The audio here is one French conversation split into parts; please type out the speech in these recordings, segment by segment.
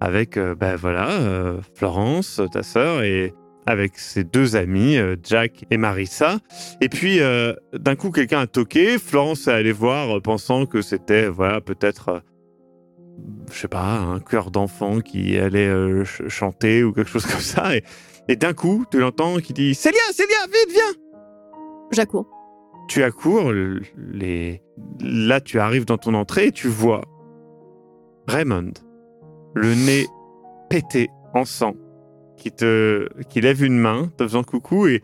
avec euh, ben voilà euh, Florence, ta sœur et avec ses deux amis euh, Jack et Marissa. Et puis euh, d'un coup quelqu'un a toqué. Florence est allée voir pensant que c'était voilà peut-être euh, je sais pas un chœur d'enfant qui allait euh, ch- chanter ou quelque chose comme ça. Et, et d'un coup tu l'entends qui dit Célia, Célia, vite viens. J'accours. Tu accours, les... là tu arrives dans ton entrée et tu vois Raymond, le nez pété en sang, qui te, qui lève une main, te faisant coucou et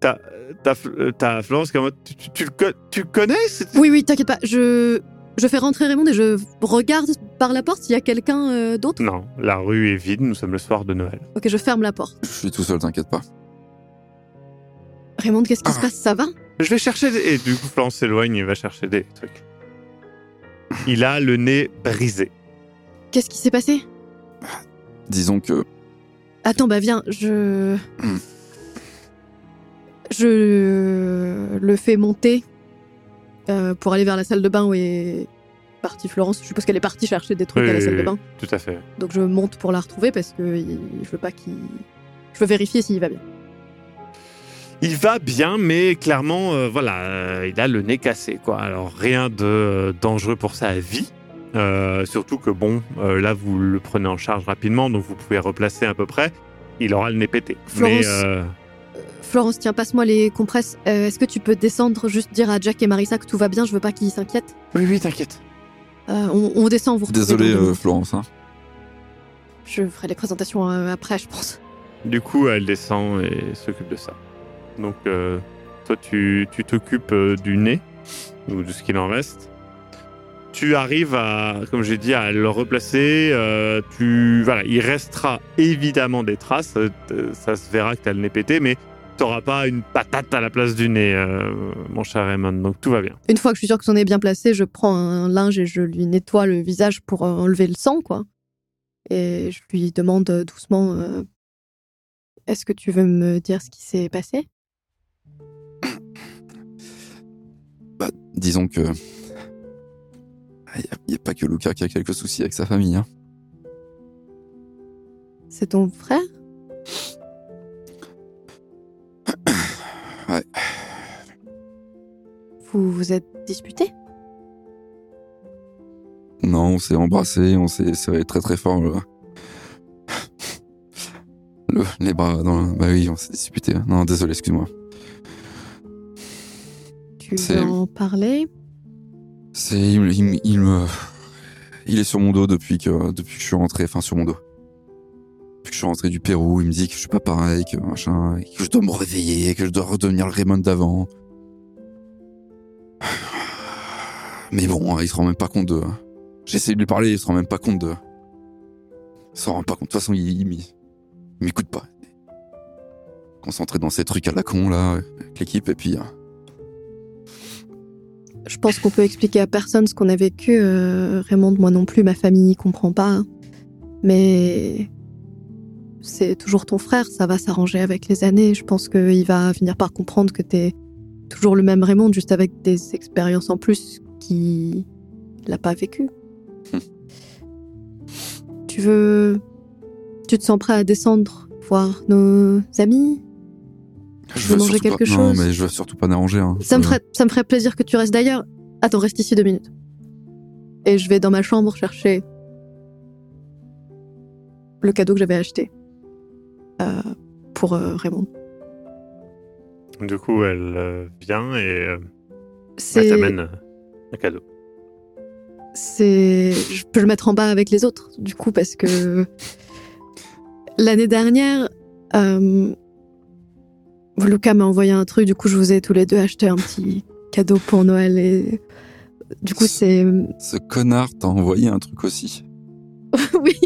t'as, t'as, t'as Florence comme tu, tu, tu le tu le connais c'est- Oui, oui, t'inquiète pas. Je, je fais rentrer Raymond et je regarde par la porte s'il y a quelqu'un euh, d'autre? Non, la rue est vide, nous sommes le soir de Noël. Ok, je ferme la porte. Je suis tout seul, t'inquiète pas. Raymond, qu'est-ce qui se Ah. passe? Ça va? Je vais chercher des... Et du coup Florence s'éloigne et va chercher des trucs. Il a le nez brisé. Qu'est-ce qui s'est passé? Disons que Attends, bah viens, je. Hmm. Je le fais monter euh, pour aller vers la salle de bain où est partie Florence. Je suppose qu'elle est partie chercher des trucs Oui, à la oui, salle de oui. bain. Tout à fait. Donc je monte pour la retrouver parce que je veux pas qu'il. Je veux vérifier s'il va bien. Il va bien, mais clairement, euh, voilà, euh, il a le nez cassé, quoi. Alors rien de dangereux pour sa vie. Euh, surtout que bon, euh, là vous le prenez en charge rapidement, donc vous pouvez replacer à peu près. Il aura le nez pété. Florence. Mais euh, Florence, tiens, passe-moi les compresses. Euh, Est-ce que tu peux descendre, juste dire à Jack et Marissa que tout va bien Je veux pas qu'ils s'inquiètent? oui, oui, t'inquiète. Euh, on, on descend, vous retrouvez désolé euh. Florence. hein. Je ferai les présentations euh, après, je pense. Du coup, elle descend et s'occupe de ça. Donc, euh, toi, tu tu t'occupes euh, du nez ou de ce qu'il en reste. Tu arrives à, comme j'ai dit, à le replacer. euh, tu, voilà, il restera évidemment des traces. euh, ça se verra que tu as le nez pété, mais tu n'auras pas une patate à la place du nez, euh, mon cher Raymond. Donc tout va bien. Une fois que je suis sûre que son nez est bien placé, je prends un linge et je lui nettoie le visage pour enlever le sang, quoi. Et je lui demande doucement euh, Est-ce que tu veux me dire ce qui s'est passé? Bah, disons que. Il n'y a, pas que Luca qui a quelques soucis avec sa famille. Hein. C'est ton frère? Ouais. Vous vous êtes disputé? Non, on s'est embrassé, on s'est serré très très fort. Le- les bras dans la... Bah oui, on s'est disputé. Non, désolé, excuse-moi. Tu veux en parler? C'est il, il est sur mon dos depuis que depuis que je suis rentré, enfin sur mon dos. Depuis que je suis rentré du Pérou, il me dit que je suis pas pareil, que machin, que je dois me réveiller, que je dois redevenir le Raymond d'avant. Mais bon, hein, il se rend même pas compte de. J'essaie de lui parler, il se rend même pas compte de. Il se rend pas compte. De toute façon, il, il m'écoute pas. Concentré dans ces trucs à la con là, avec l'équipe, et puis. Je pense qu'on peut expliquer à personne ce qu'on a vécu. euh, Raymond, moi non plus, ma famille comprend pas. Mais c'est toujours ton frère, ça va s'arranger avec les années. Je pense qu'il va finir par comprendre que t'es toujours le même Raymond, juste avec des expériences en plus qu'il n'a pas vécu. tu veux. Tu te sens prêt à descendre voir nos amis? Je veux manger surtout quelque pas- Non, chose mais je veux surtout pas déranger. Hein. Ça me, Je- ferait, ça me ferait plaisir que tu restes d'ailleurs. Attends, reste ici deux minutes. Et je vais dans ma chambre chercher le cadeau que j'avais acheté euh, pour euh, Raymond. Du coup, elle euh, vient et euh, elle t'amène euh, un cadeau. c'est, je peux le mettre en bas avec les autres, du coup, parce que l'année dernière, euh, Lucas m'a envoyé un truc, du coup, je vous ai tous les deux acheté un petit cadeau pour Noël et du coup, c'est, Ce connard t'a envoyé un truc aussi. oui,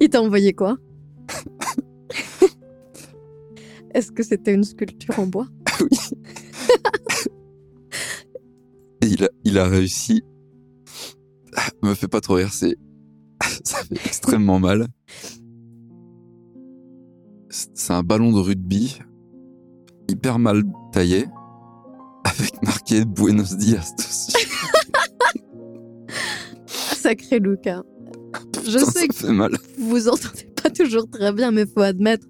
Il t'a envoyé quoi? Est-ce que c'était une sculpture en bois? Et il a, il a réussi. Me fait pas trop rire, c'est. Ça fait extrêmement mal. C'est un ballon de rugby, hyper mal taillé, avec marqué Buenos Dias dessus. Sacré Lucas. Je Putain, sais que fait mal. vous vous entendez pas toujours très bien, mais faut admettre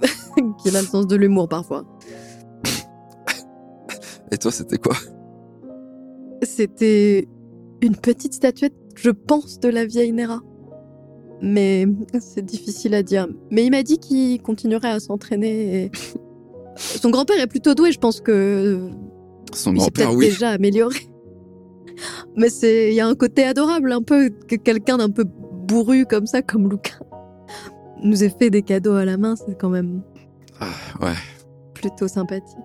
qu'il a le sens de l'humour parfois. Et toi, c'était quoi? C'était une petite statuette, je pense, de la vieille Nera. Mais c'est difficile à dire. Mais il m'a dit qu'il continuerait à s'entraîner. Et... Son grand-père est plutôt doué, je pense que Son grand-père, oui. déjà amélioré. Mais c'est, il y a un côté adorable, un peu que quelqu'un d'un peu bourru comme ça, comme Lucas, nous ait fait des cadeaux à la main, c'est quand même Ah, ouais. plutôt sympathique.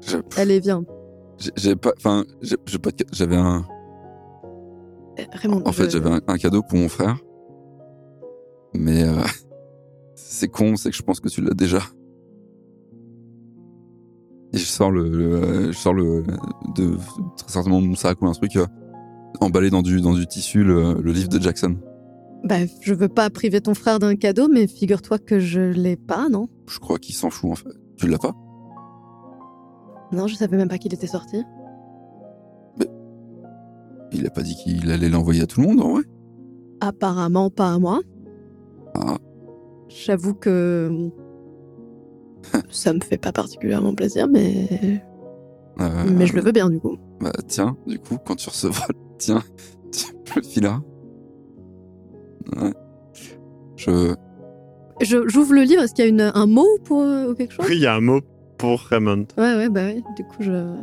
Je- Allez, viens. J'ai- pas. Enfin, J'avais un. Euh, Raymond, En fait, je- j'avais un, un cadeau pour mon frère. Mais euh, c'est con, c'est que je pense que tu l'as déjà. Et je sors le, le- je sors le de très certainement mon sac ou un truc euh, emballé dans du dans du tissu le, le livre de Jackson. Bah, je veux pas priver ton frère d'un cadeau, mais figure-toi que je l'ai pas, non? Je crois qu'il s'en fout en fait. Tu l'as pas? Non, je savais même pas qu'il était sorti. Il a pas dit qu'il allait l'envoyer à tout le monde en vrai? Apparemment pas à moi. Ah. J'avoue que ça me fait pas particulièrement plaisir, mais Euh, mais je le veux bien du coup. Bah tiens, du coup, quand tu recevras, tiens, tu le filas. Ouais. Je Je- J'ouvre le livre. Est-ce qu'il y a une, un mot pour euh, ou quelque chose? Oui, il y a un mot pour Raymond. Ouais, ouais, bah ouais. Du coup, je.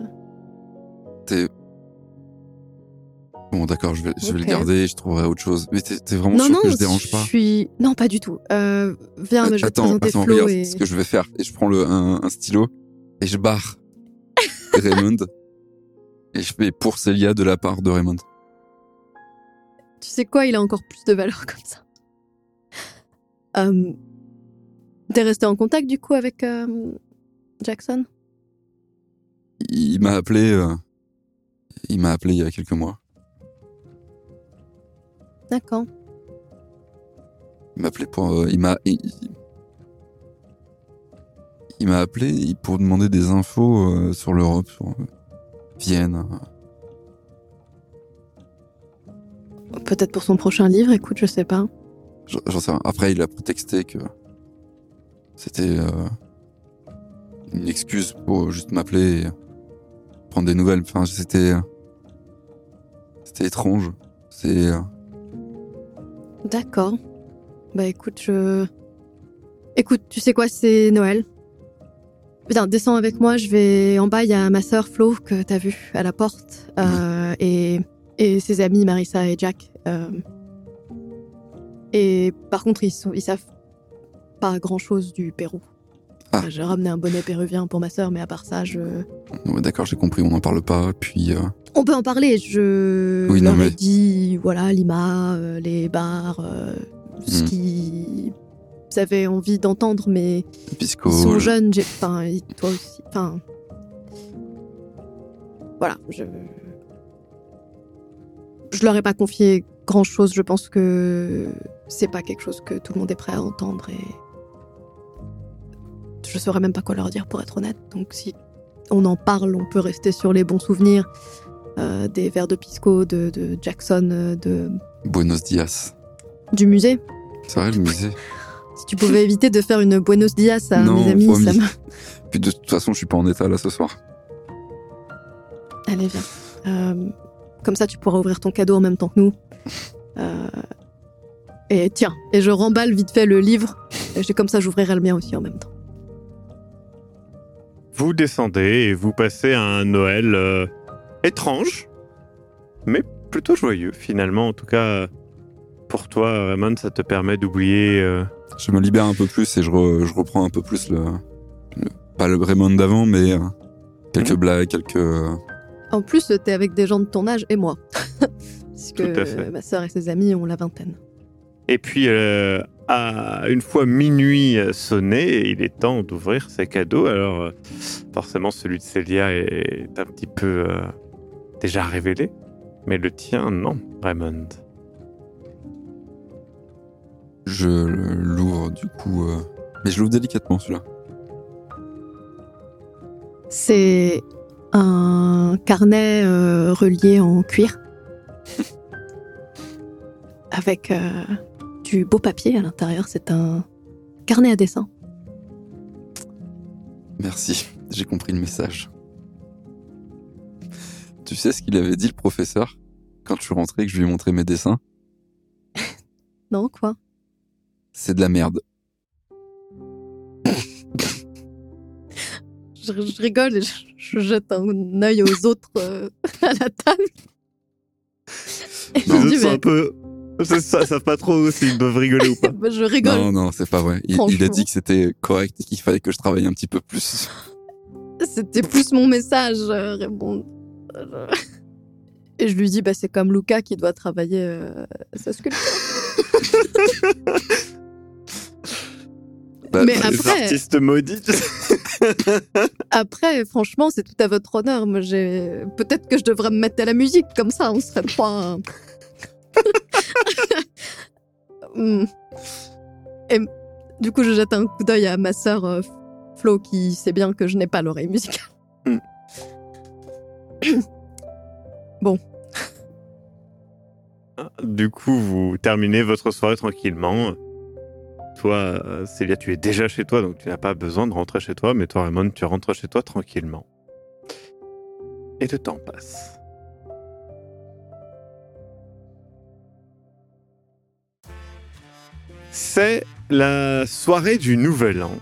T'es. Bon, d'accord, je vais, je vais le garder, je trouverai autre chose. Mais t'es vraiment non, sûr non, que je dérange pas suis. Non, pas du tout. Euh, viens, mais je vais te présenter attends, Flo regarde et. ce que je vais faire. Et je prends le, un, un stylo et je barre Raymond. Et je fais pour Célia de la part de Raymond. Tu sais quoi, il a encore plus de valeur comme ça. Euh, T'es resté en contact du coup avec euh, Jackson? Il, il m'a appelé. euh, il m'a appelé il y a quelques mois. D'accord. Il m'a appelé pour. euh, il m'a. Il, m'a appelé pour demander des infos euh, sur l'Europe, sur euh, Vienne. Peut-être pour son prochain livre, écoute, je sais pas. J'en j'en sais rien. Après, il a prétexté que c'était euh, une excuse pour juste m'appeler et prendre des nouvelles. Enfin, c'était. C'était étrange. C'est. D'accord. Bah écoute, je. Écoute, tu sais quoi, c'est Noël. Viens, descends avec moi, je vais en bas, il y a ma sœur Flo que t'as vue à la porte, euh, et, et ses amis Marissa et Jack. euh. Et par contre, ils, sont, ils savent pas grand chose du Pérou. Ah. J'ai ramené un bonnet péruvien pour ma sœur, mais à part ça, je. D'accord, j'ai compris, on n'en parle pas. Puis. euh, On peut en parler. Je Oui, non, mais- dit, voilà, Lima, euh, les bars, euh, ce Hmm. qu'ils avaient envie d'entendre, mais Pisco. ils sont jeunes. j'ai- Enfin, toi aussi. Enfin, voilà. Je je leur ai pas confié grand chose. Je pense que c'est pas quelque chose que tout le monde est prêt à entendre et je saurais même pas quoi leur dire pour être honnête. Donc si on en parle, on peut rester sur les bons souvenirs euh, des verres de pisco de, de Jackson, euh, de Buenos Dias. du musée. C'est vrai, le musée. Si tu pouvais éviter de faire une Buenos Dias à Non, mes amis, promis. ça me... Puis de toute façon, je suis pas en état là ce soir. Allez, viens. Euh, comme ça, tu pourras ouvrir ton cadeau en même temps que nous. Euh, Et tiens, et je remballe vite fait le livre. Et comme ça, j'ouvrirai le mien aussi en même temps. Vous descendez et vous passez un Noël euh, étrange, mais plutôt joyeux finalement. En tout cas, pour toi, Raymond, ça te permet d'oublier. euh, Je me libère un peu plus et je, re- je reprends un peu plus le, le- pas le Raymond d'avant, mais euh, quelques Mhm. blagues, quelques. En plus, t'es avec des gens de ton âge et moi. Puisque Tout à fait. ma sœur et ses amis ont la vingtaine. Et puis, euh, à une fois minuit sonné, il est temps d'ouvrir ses cadeaux. Alors, euh, forcément, celui de Célia est un petit peu euh, déjà révélé. Mais le tien, non, Raymond. Je l'ouvre du coup. euh, Mais je l'ouvre délicatement celui-là. C'est un carnet euh, relié en cuir. Avec euh, du beau papier à l'intérieur. C'est un carnet à dessin. Merci, j'ai compris le message. Tu sais ce qu'il avait dit le professeur? Quand je suis rentré et que je lui ai montré mes dessins? Non, quoi? C'est de la merde. je, je rigole et je, je jette un œil aux autres euh, à la table. Mais un peu. Ils savent pas trop s'ils peuvent rigoler ou pas. bah, je rigole. Non, non, c'est pas vrai. Il, il a dit que c'était correct et qu'il fallait que je travaille un petit peu plus. C'était plus mon message, euh, Raymond. Et je lui dis, bah, c'est comme Luca qui doit travailler euh, sa sculpture. Bah, Mais Après- artistes maudits. Après, franchement, c'est tout à votre honneur. Moi, j'ai peut-être que je devrais me mettre à la musique, comme ça, on serait pas. Hmm. Et du coup, je jette un coup d'œil à ma sœur euh, Flo, qui sait bien que je n'ai pas l'oreille musicale. Hmm. Du coup, vous terminez votre soirée tranquillement. Toi, euh, Célia, tu es déjà chez toi, donc tu n'as pas besoin de rentrer chez toi. Mais toi, Raymond, tu rentres chez toi tranquillement. Et le temps passe. C'est la soirée du Nouvel An.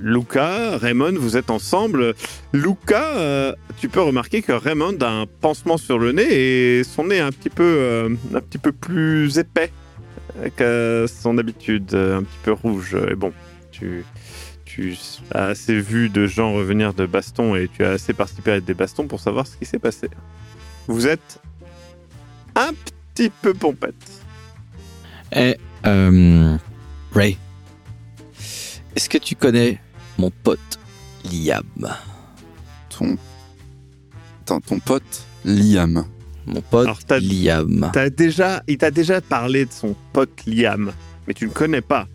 Luca, Raymond, vous êtes ensemble. Luca, euh, tu peux remarquer que Raymond a un pansement sur le nez et son nez est un petit peu, euh, un petit peu plus épais qu'à son habitude, euh, un petit peu rouge. Et bon, tu, as assez vu de gens revenir de baston et tu as assez participé à des bastons pour savoir ce qui s'est passé. Vous êtes un petit peu pompette. Euh, Ray, est-ce que tu connais mon pote Liam? Ton... Attends, ton pote Liam. Mon pote Alors, t'as- Liam. T'as déjà, il t'a déjà parlé de son pote Liam, mais tu ne connais pas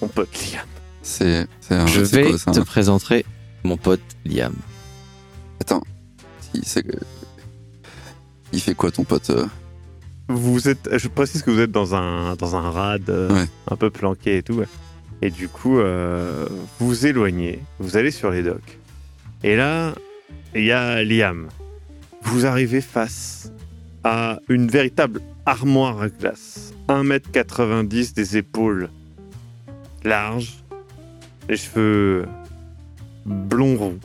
son pote Liam. C'est c'est un. Je c'est vais quoi, ça, te un- présenter mon pote Liam. Attends. Il, c'est- il fait quoi ton pote euh? Vous êtes, je précise que vous êtes dans un dans un rad euh, Ouais. un peu planqué et tout, et du coup euh, vous vous éloignez, vous allez sur les docks, et là il y a Liam. Vous arrivez face à une véritable armoire à glace, 1m90 des épaules larges, les cheveux blond roux,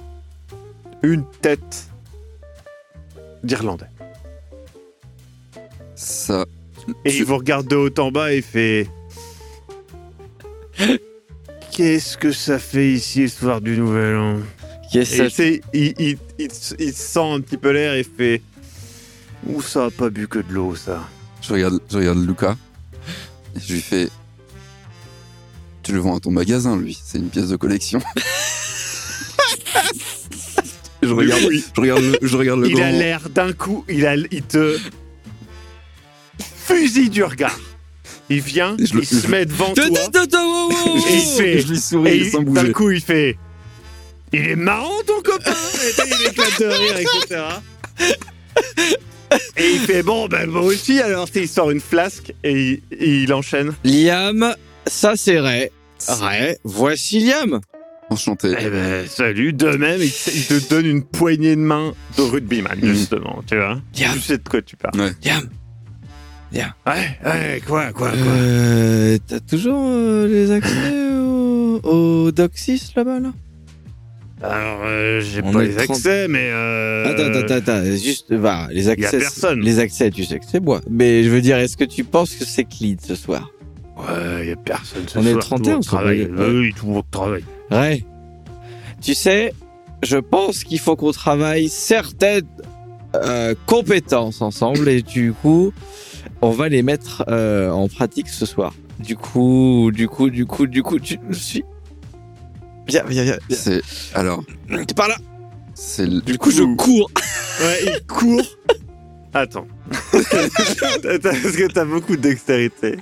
une tête d'Irlandais. Ça. Et il vous regarde de haut en bas et il fait Qu'est-ce que ça fait ici le soir du Nouvel An? Qu'est-ce Et que tu sais, il, il, il, il sent un petit peu l'air et fait Ouh, ça a pas bu que de l'eau, ça. Je regarde, je regarde Luca. Et je lui fais. Tu le vends à ton magasin, lui. C'est une pièce de collection. je, regarde, Oui. je regarde le, je regarde le Il a l'air d'un coup, il, a, il te fusille du regard. Il vient, le- il se met devant toi. Et il fait- Je lui souris Et d'un coup, il fait Il est marrant ton copain il éclate de rire, etc. Et il fait Bon, ben moi aussi, alors il sort une flasque et il, enchaîne. Liam, ça c'est Ray. Ray, voici Liam. Enchanté. Eh ben, salut, de même, il, te- il te donne une poignée de main de rugbyman, Mhm. justement, tu vois. Liam, Tu sais de quoi tu parles. Liam. Ouais, ouais, quoi, quoi, quoi. Euh, T'as toujours euh, les accès au, au 6 là-bas là? Alors, euh, j'ai On pas est les 30. accès, mais. Euh... Attends, attends, attends, juste, va, les accès. personne. Les accès, tu sais que c'est moi. Mais je veux dire, est-ce que tu penses que c'est clean ce soir? Ouais, y a personne ce On est soir, 31, tout le monde on travaille. Oui, tout le monde travaille. Ray, tu sais, je pense qu'il faut qu'on travaille certaines euh, compétences ensemble et du coup, on va les mettre euh, en pratique ce soir. Du coup, du coup, du coup, du coup, tu je suis. Viens, viens, viens. viens. C'est alors, T'es par là. c'est le- Du coup, je cours. Ouais, il court. Attends. T'as- Parce que t'as beaucoup de dextérité,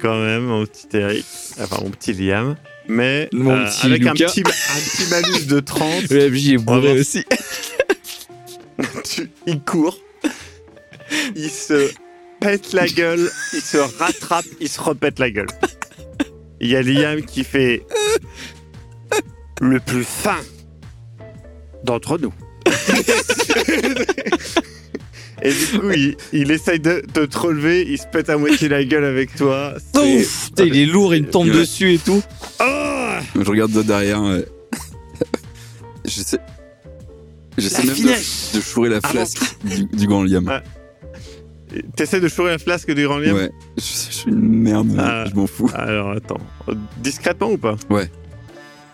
quand même, mon petit Eric. Enfin, mon petit Liam. Mais Mon euh, petit avec un petit, un petit malus de 30, Le MJ est bourré aussi. tu- il court. Il se pète la gueule, il se rattrape, il se repète la gueule. Il y a Liam qui fait le plus fin d'entre nous. Et du coup, il, il essaye de, de te relever, il se pète à moitié la gueule avec toi. C'est- Ouf, putain, il est lourd, il me tombe Ouais. dessus et tout. Oh Je regarde de derrière. ouais. J'essaie. J'essaie La même de, finesse. de chourer la flasque du, du grand Liam. Ah, T'essaies de chourer la flasque du grand Liam Ouais. Je, je suis une merde, Ah. je m'en fous. Alors attends, discrètement ou pas Ouais.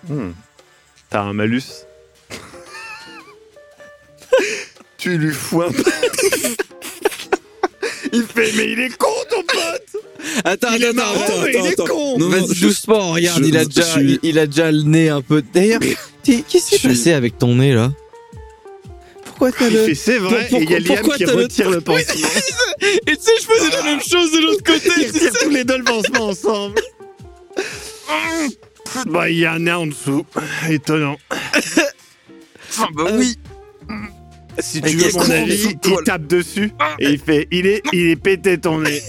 Hmm. T'as un malus Tu lui fous un Il fait mais il est con ton pote Attends, Il est attends, marrant, attends, mais il est attends. con Non, non, Vas-y, je- doucement, regarde, je- il, a déjà, suis- il, il a déjà le nez un peu. D'ailleurs, qu'est-ce qui s'est passé avec ton nez là? Pourquoi t'as Il le. fait c'est vrai Pour- et il y a Liam qui retire le pansement. Et tu sais, je faisais la même chose de l'autre côté. Ils retirent tous les deux le pansement ensemble. Bah il y a un nez en dessous. Étonnant. Ah bah oui. Si tu veux qu'est-ce mon qu'on avis, fait il tape dessus et il fait il est il est pété ton nez.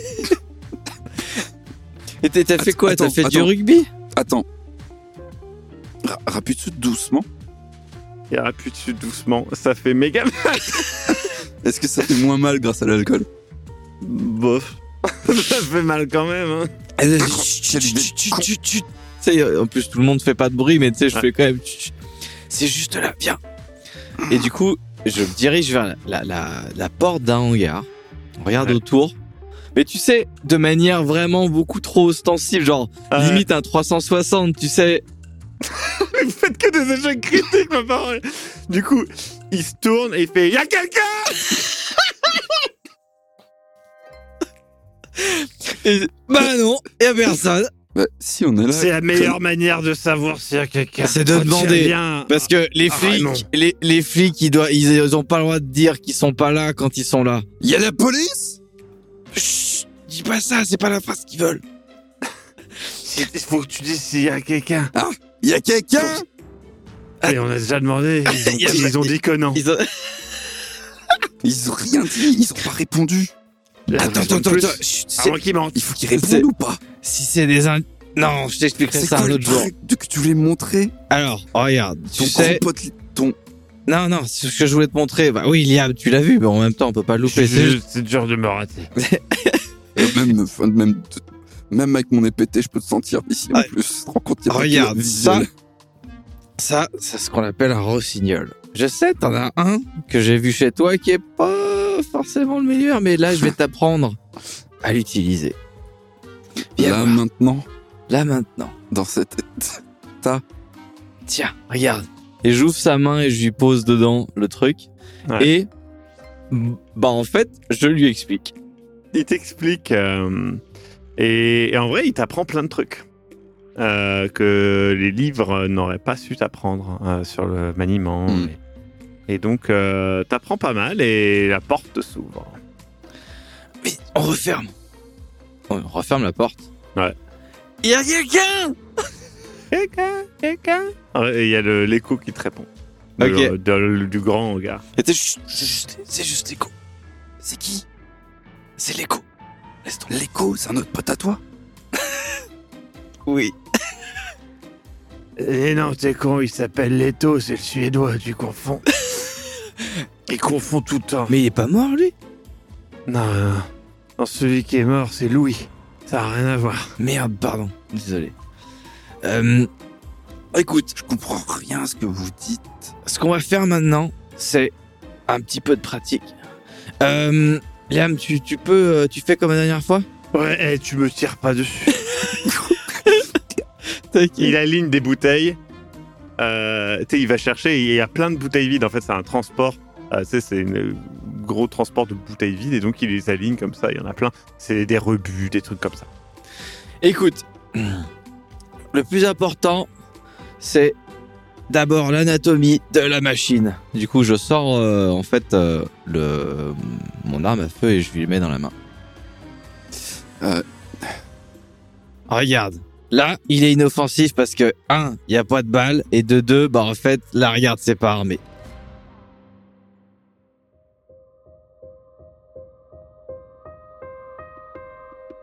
Et t'as fait quoi T'as Attends, fait du rugby? Attends. Ra- Rappuie dessus doucement. Il appuie dessus doucement, ça fait méga mal. Est-ce que ça fait moins mal grâce à l'alcool? Bof. ça fait mal quand même. Hein. Quel Tu sais, en plus, tout le monde fait pas de bruit, mais tu sais, je Ouais. fais quand même. C'est juste là, viens. Et du coup, je me dirige vers la, la, la, la porte d'un hangar. On regarde Ouais. autour. Mais tu sais, de manière vraiment beaucoup trop ostensible, genre Ouais. limite un 360, tu sais. Vous faites que des échecs critiques, ma parole. Du coup, il se tourne et il fait Y'a quelqu'un Et- bah non, y a personne. Bah, si on est là. C'est la meilleure manière de savoir s'il y a quelqu'un. C'est de il demander. vient- Parce que les Ah, flics, les, les flics, ils, doivent, ils, ils ont pas le droit de dire qu'ils sont pas là quand ils sont là. Il y a la police? Chut, dis pas ça, c'est pas la phrase qu'ils veulent. Il faut que tu dises s'il y a quelqu'un. Il y a quelqu'un Et on a déjà demandé. Ils ont, ils dit que non. Ils ont- Ils ont rien dit, ils ont pas répondu. Attends, attends, attends, attends. chut. Il faut qu'ils C'est- répondent ou pas? Si c'est des. Non, je t'expliquerai ça quoi un le autre jour. truc de- que tu voulais me montrer? Alors, regarde, Ton tu sais... pote, ton... Non, non, c'est ce que je voulais te montrer. Bah oui, Liam, tu l'as vu, mais en même temps, on peut pas le louper. c'est dur de me rater. euh, même, même, même avec mon épété, je peux te sentir ici en Ouais. plus. Pas que Regarde, ça, ça, c'est ce qu'on appelle un rossignol. Je sais, t'en as un que j'ai vu chez toi qui est pas forcément le meilleur, mais là, je vais t'apprendre à l'utiliser. Là, voir. maintenant, Là, maintenant. dans cette... Tiens, regarde. Et j'ouvre sa main et je lui pose dedans le truc. Ouais. Et, bah, en fait, je lui explique. Il t'explique. euh, et, et en vrai, il t'apprend plein de trucs. euh, que les livres n'auraient pas su t'apprendre euh, sur le maniement. Mm. Et, et donc, euh, t'apprends pas mal et la porte s'ouvre. Mais on referme. On referme la porte. Ouais. Il y a quelqu'un Quelqu'un Quelqu'un Ah, il y a l'écho qui te répond. De- du grand C'est juste, c'est juste l'écho. C'est qui? C'est l'écho. Laisse tomber. L'écho, c'est un autre pote à toi Oui. Eh non, t'es con, il s'appelle Leto, c'est le suédois, tu confonds. il confond tout le temps. Mais il est pas mort, lui? Non, non, non. Celui qui est mort, c'est Louis. Ça n'a rien à voir. Merde, pardon. Désolé. Euh, écoute, Je comprends rien à ce que vous dites. ce qu'on va faire maintenant, c'est un petit peu de pratique. Euh, Liam, tu, tu peux, euh, tu fais comme la dernière fois Ouais, eh, tu me tires pas dessus. il aligne des bouteilles. Euh, tu sais, il va chercher, il y a plein de bouteilles vides. En fait, c'est un transport. Euh, c'est une gros transport de bouteilles vides et donc il les aligne comme ça. Il y en a plein. C'est des rebuts, des trucs comme ça. Écoute, le plus important, c'est d'abord l'anatomie de la machine. Du coup, je sors euh, en fait euh, le mon arme à feu et je lui mets dans la main. Euh. Regarde. Là, il est inoffensif parce que, un, il n'y a pas de balle, et de deux, bah en fait, là, regarde, c'est pas armé.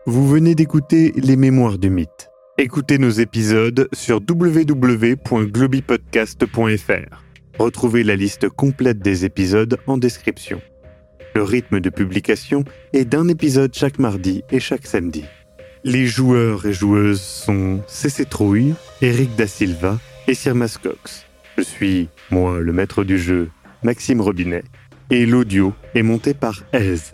Vous venez d'écouter Les Mémoires du Mythe. Écoutez nos épisodes sur www.globipodcast.fr. Retrouvez la liste complète des épisodes en description. Le rythme de publication est d'un épisode chaque mardi et chaque samedi. Les joueurs et joueuses sont CC Trouille, Eric Da Silva et Sirmas Cox. Je suis, moi, le maître du jeu, Maxime Robinet, et l'audio est monté par Aise.